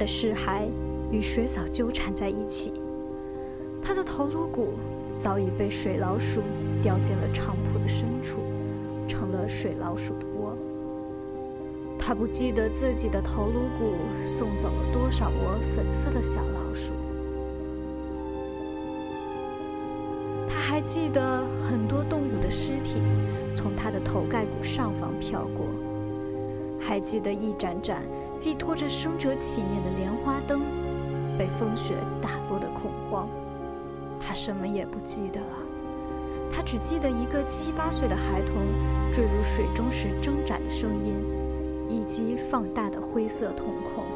的尸骸与水草纠缠在一起，他的头颅骨早已被水老鼠叼进了长铺的深处，成了水老鼠的窝。他不记得自己的头颅骨送走了多少窝粉色的小老鼠，他还记得很多动物的尸体从他的头盖骨上方飘过，还记得一盏盏。寄托着生者祈念的莲花灯，被风雪打落的恐慌，他什么也不记得了。他只记得一个七八岁的孩童坠入水中时挣扎的声音，以及放大的灰色瞳孔。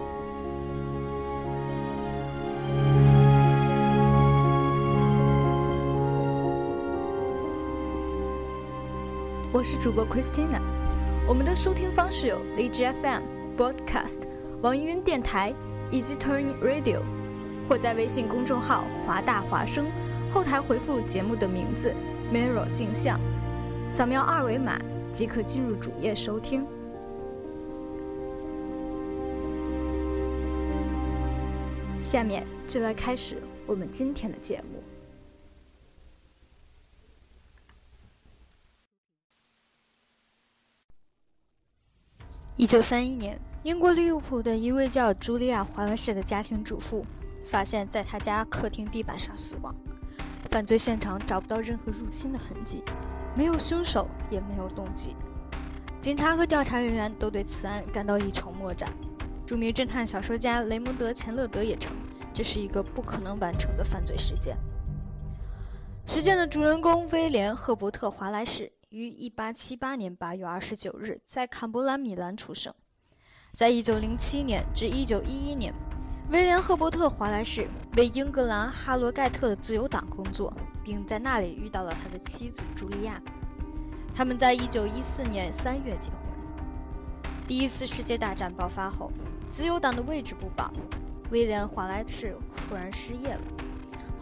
我是主播 Christina，我们的收听方式有荔枝 FM。Broadcast、网易云电台以及 Turn Radio，或在微信公众号“华大华声”后台回复节目的名字 “Mirror 镜像”，扫描二维码即可进入主页收听。下面就来开始我们今天的节目。一九三一年，英国利物浦的一位叫茱莉亚·华莱士的家庭主妇，发现在她家客厅地板上死亡。犯罪现场找不到任何入侵的痕迹，没有凶手，也没有动机。警察和调查人员都对此案感到一筹莫展。著名侦探小说家雷蒙德·钱勒德也称，这是一个不可能完成的犯罪事件。事件的主人公威廉·赫伯特·华莱士。于1878年8月29日在坎伯兰米兰出生。在1907年至1911年，威廉·赫伯特·华莱士为英格兰哈罗盖特的自由党工作，并在那里遇到了他的妻子茱莉亚。他们在1914年3月结婚。第一次世界大战爆发后，自由党的位置不保，威廉·华莱士突然失业了。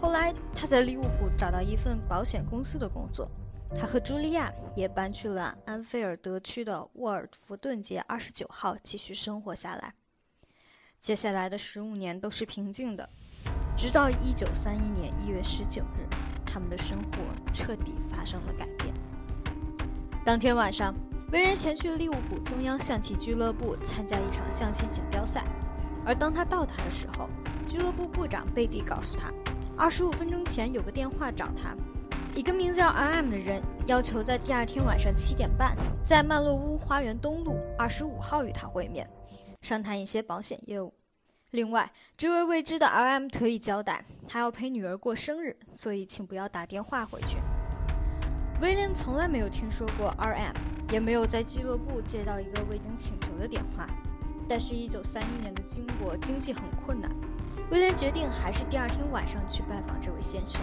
后来，他在利物浦找到一份保险公司的工作。他和茱莉亚也搬去了安菲尔德区的沃尔弗顿街二十九号，继续生活下来。接下来的十五年都是平静的，直到一九三一年一月十九日，他们的生活彻底发生了改变。当天晚上，威廉前去利物浦中央象棋俱乐部参加一场象棋锦标赛，而当他到达的时候，俱乐部部长贝蒂告诉他，二十五分钟前有个电话找他。一个名叫 R.M 的人要求在第二天晚上七点半，在曼洛屋花园东路二十五号与他会面，商谈一些保险业务。另外，这位未知的 R.M 特意交代，他要陪女儿过生日，所以请不要打电话回去。威廉从来没有听说过 R.M，也没有在俱乐部接到一个未经请求的电话。但是，一九三一年的英国经济很困难，威廉决定还是第二天晚上去拜访这位先生。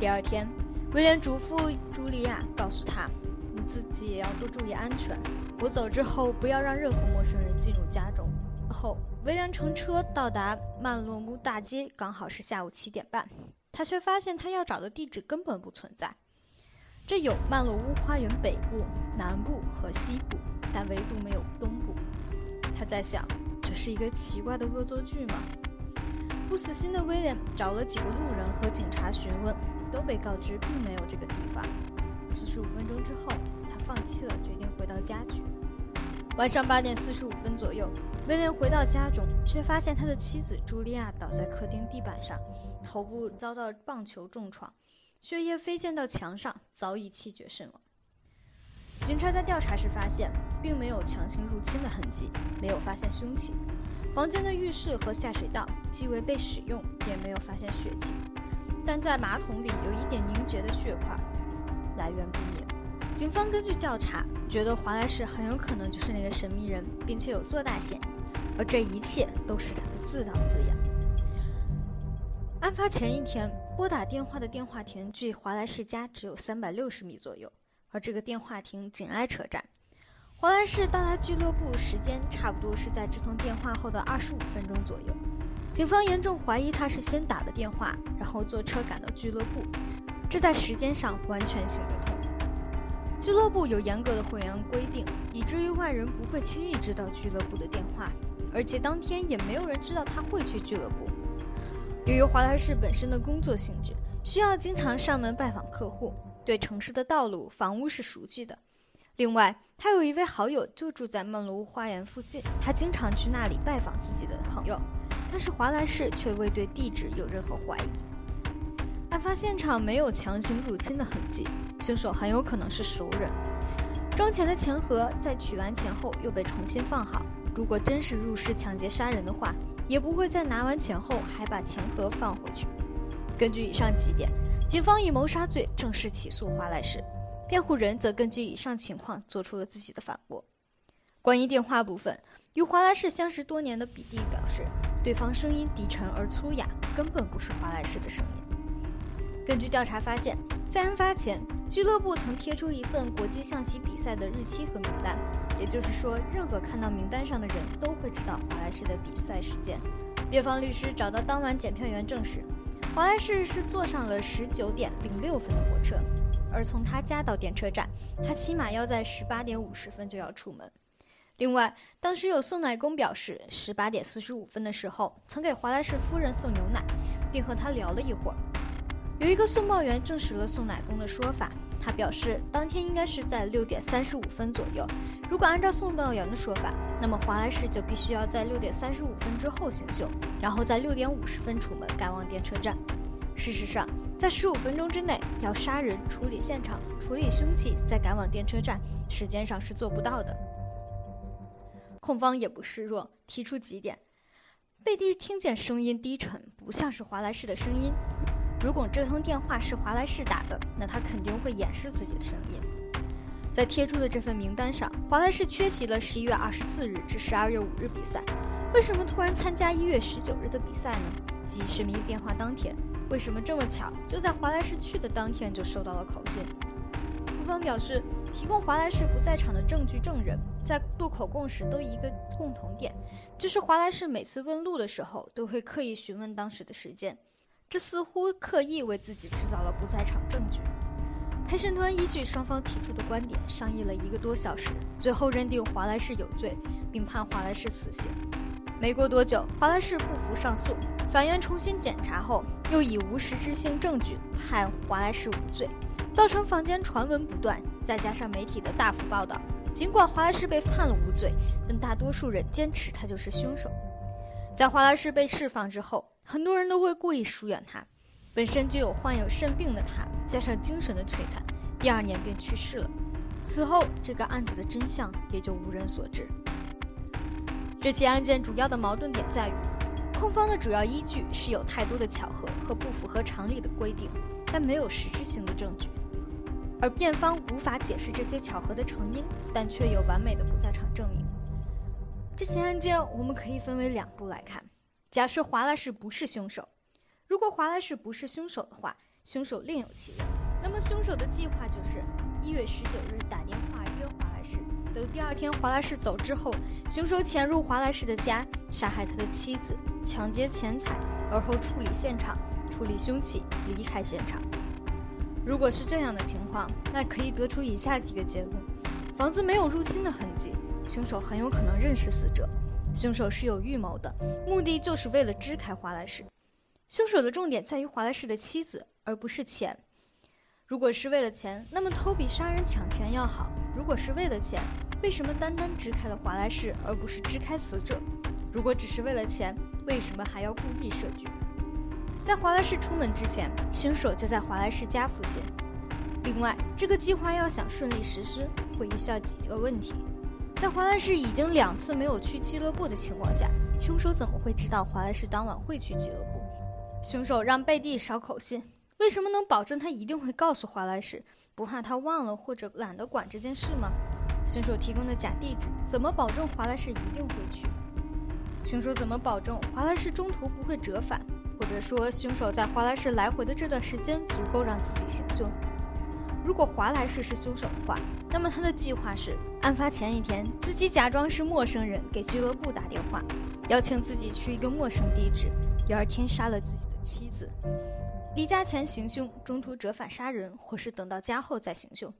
第二天，威廉嘱咐茱莉亚，告诉他：“你自己也要多注意安全。我走之后，不要让任何陌生人进入家中。”后，威廉乘车到达曼洛姆大街，刚好是下午七点半。他却发现他要找的地址根本不存在。这有曼洛乌花园北部、南部和西部，但唯独没有东部。他在想，这是一个奇怪的恶作剧吗？不死心的威廉找了几个路人和警察询问，都被告知并没有这个地方。四十五分钟之后，他放弃了，决定回到家去。晚上八点四十五分左右，威廉回到家中，却发现他的妻子茱莉亚倒在客厅地板上，头部遭到棒球重创，血液飞溅到墙上，早已气绝身亡。警察在调查时发现，并没有强行入侵的痕迹，没有发现凶器。房间的浴室和下水道既未被使用，也没有发现血迹，但在马桶里有一点凝结的血块，来源不明。警方根据调查，觉得华莱士很有可能就是那个神秘人，并且有做大嫌疑，而这一切都是他的自导自演。案发前一天，拨打电话的电话亭距华莱士家只有三百六十米左右，而这个电话亭紧挨车站。华莱士到达俱乐部时间差不多是在这通电话后的二十五分钟左右。警方严重怀疑他是先打的电话，然后坐车赶到俱乐部，这在时间上完全行得通。俱乐部有严格的会员规定，以至于外人不会轻易知道俱乐部的电话，而且当天也没有人知道他会去俱乐部。由于华莱士本身的工作性质，需要经常上门拜访客户，对城市的道路、房屋是熟悉的。另外，他有一位好友就住在曼罗花园附近，他经常去那里拜访自己的朋友，但是华莱士却未对地址有任何怀疑。案发现场没有强行入侵的痕迹。凶手很有可能是熟人。装钱的钱盒在取完钱后又被重新放好。如果真是入室抢劫杀人的话，也不会在拿完钱后还把钱盒放回去。根据以上几点，警方以谋杀罪正式起诉华莱士。辩护人则根据以上情况做出了自己的反驳。关于电话部分，与华莱士相识多年的比蒂表示，对方声音低沉而粗哑，根本不是华莱士的声音。根据调查发现，在案发前，俱乐部曾贴出一份国际象棋比赛的日期和名单，也就是说，任何看到名单上的人都会知道华莱士的比赛时间。辩方律师找到当晚检票员证实，华莱士是坐上了十九点零六分的火车，而从他家到电车站，他起码要在十八点五十分就要出门。另外，当时有送奶工表示，十八点四十五分的时候曾给华莱士夫人送牛奶，并和他聊了一会儿。有一个送报员证实了送奶工的说法，他表示当天应该是在六点三十五分左右。如果按照送报员的说法，那么华莱士就必须要在六点三十五分之后行凶，然后在六点五十分出门赶往电车站。事实上，在十五分钟之内要杀人、处理现场、处理凶器，再赶往电车站，时间上是做不到的。控方也不示弱，提出几点：贝蒂听见声音低沉，不像是华莱士的声音。如果这通电话是华莱士打的，那他肯定会掩饰自己的声音。在贴出的这份名单上，华莱士缺席了十一月二十四日至十二月五日比赛。为什么突然参加一月十九日的比赛呢？即神秘电话当天，为什么这么巧，就在华莱士去的当天就收到了口信？控方表示，提供华莱士不在场的证据证人在录口供时都一个共同点，就是华莱士每次问路的时候都会刻意询问当时的时间。这似乎刻意为自己制造了不在场证据。陪审团依据双方提出的观点商议了一个多小时，最后认定华莱士有罪，并判华莱士死刑。没过多久，华莱士不服上诉，法院重新检查后又以无实质性证据判华莱士无罪，造成坊间传闻不断，再加上媒体的大幅报道，尽管华莱士被判了无罪，但大多数人坚持他就是凶手。在华莱士被释放之后。很多人都会故意疏远他，本身就有患有肾病的他，加上精神的摧残，第二年便去世了。此后，这个案子的真相也就无人所知。这起案件主要的矛盾点在于，控方的主要依据是有太多的巧合和不符合常理的规定，但没有实质性的证据；而辩方无法解释这些巧合的成因，但却有完美的不在场证明。这起案件我们可以分为两步来看。假设华莱士不是凶手，如果华莱士不是凶手的话，凶手另有其人。那么凶手的计划就是一月十九日打电话约华莱士，等第二天华莱士走之后，凶手潜入华莱士的家，杀害他的妻子，抢劫钱财，而后处理现场，处理凶器，离开现场。如果是这样的情况，那可以得出以下几个结论：房子没有入侵的痕迹，凶手很有可能认识死者，凶手是有预谋的，目的就是为了支开华莱士。凶手的重点在于华莱士的妻子，而不是钱。如果是为了钱，那么偷比杀人抢钱要好；如果是为了钱，为什么单单支开了华莱士，而不是支开死者？如果只是为了钱，为什么还要故意设局？在华莱士出门之前，凶手就在华莱士家附近。另外，这个计划要想顺利实施，会遇上几个问题。在华莱士已经两次没有去俱乐部的情况下，凶手怎么会知道华莱士当晚会去俱乐部？凶手让贝蒂捎口信，为什么能保证他一定会告诉华莱士？不怕他忘了或者懒得管这件事吗？凶手提供的假地址，怎么保证华莱士一定会去？凶手怎么保证华莱士中途不会折返？或者说，凶手在华莱士来回的这段时间足够让自己行凶。如果华莱士是凶手的话，那么他的计划是：案发前一天，自己假装是陌生人给俱乐部打电话，邀请自己去一个陌生地址，第二天杀了自己的妻子，离家前行凶，中途折返杀人，或是等到家后再行凶。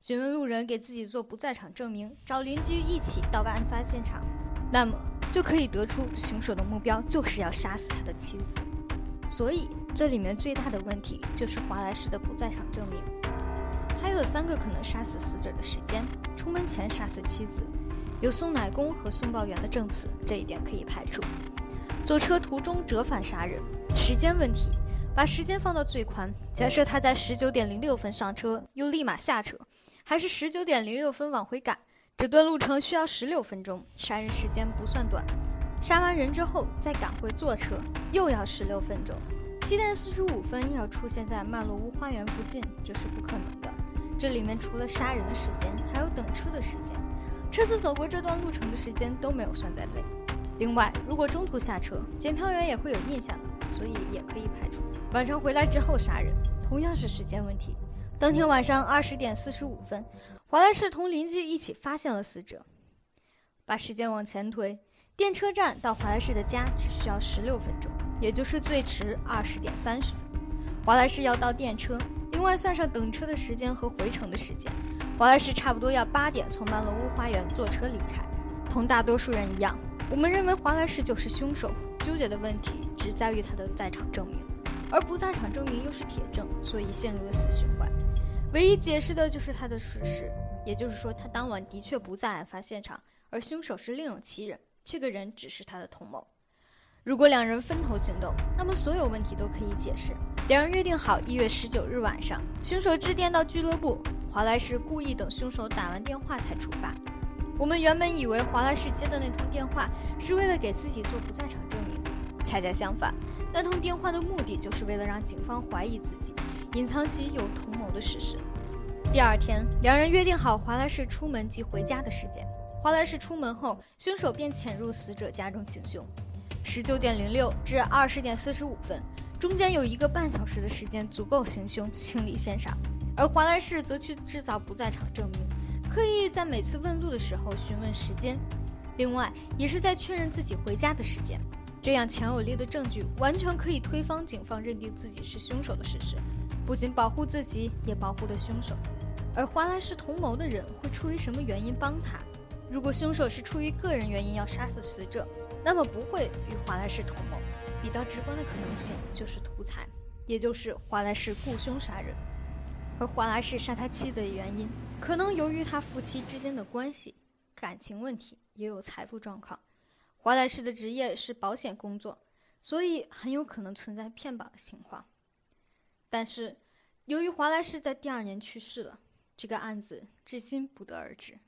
询问路人给自己做不在场证明，找邻居一起到案发现场，那么就可以得出凶手的目标就是要杀死他的妻子。所以，这里面最大的问题就是华莱士的不在场证明。还有三个可能杀死死者的时间：出门前杀死妻子，有送奶工和送报员的证词，这一点可以排除；坐车途中折返杀人，时间问题，把时间放到最宽，假设他在十九点零六分上车，又立马下车，还是十九点零六分往回赶，这段路程需要十六分钟，杀人时间不算短。杀完人之后再赶回坐车，又要十六分钟。七点四十五分要出现在曼洛屋花园附近，这是不可能的。这里面除了杀人的时间，还有等车的时间，车子走过这段路程的时间都没有算在内。另外，如果中途下车，检票员也会有印象的，所以也可以排除。晚上回来之后杀人，同样是时间问题。当天晚上二十点四十五分，华莱士同邻居一起发现了死者。把时间往前推。电车站到华莱士的家只需要十六分钟，也就是最迟二十点三十分。华莱士要到电车，另外算上等车的时间和回程的时间，华莱士差不多要八点从曼罗屋花园坐车离开。同大多数人一样，我们认为华莱士就是凶手。纠结的问题只在于他的在场证明，而不在场证明又是铁证，所以陷入了死循环。唯一解释的就是他的事实，也就是说他当晚的确不在案发现场，而凶手是另有其人。这个人只是他的同谋。如果两人分头行动，那么所有问题都可以解释。两人约定好一月十九日晚上，凶手致电到俱乐部，华莱士故意等凶手打完电话才出发。我们原本以为华莱士接的那通电话是为了给自己做不在场证明，恰恰相反，那通电话的目的就是为了让警方怀疑自己，隐藏起有同谋的事实。第二天，两人约定好华莱士出门及回家的时间。华莱士出门后，凶手便潜入死者家中行凶。十九点零六至二十点四十五分，中间有一个半小时的时间足够行凶、清理现场。而华莱士则去制造不在场证明，刻意在每次问路的时候询问时间，另外也是在确认自己回家的时间。这样强有力的证据，完全可以推翻警方认定自己是凶手的事实，不仅保护自己，也保护的凶手。而华莱士同谋的人会出于什么原因帮他？如果凶手是出于个人原因要杀死死者，那么不会与华莱士同谋。比较直观的可能性就是图财，也就是华莱士雇凶杀人。而华莱士杀他妻子的原因，可能由于他夫妻之间的关系、感情问题，也有财富状况。华莱士的职业是保险工作，所以很有可能存在骗保的情况。但是，由于华莱士在第二年去世了，这个案子至今不得而知。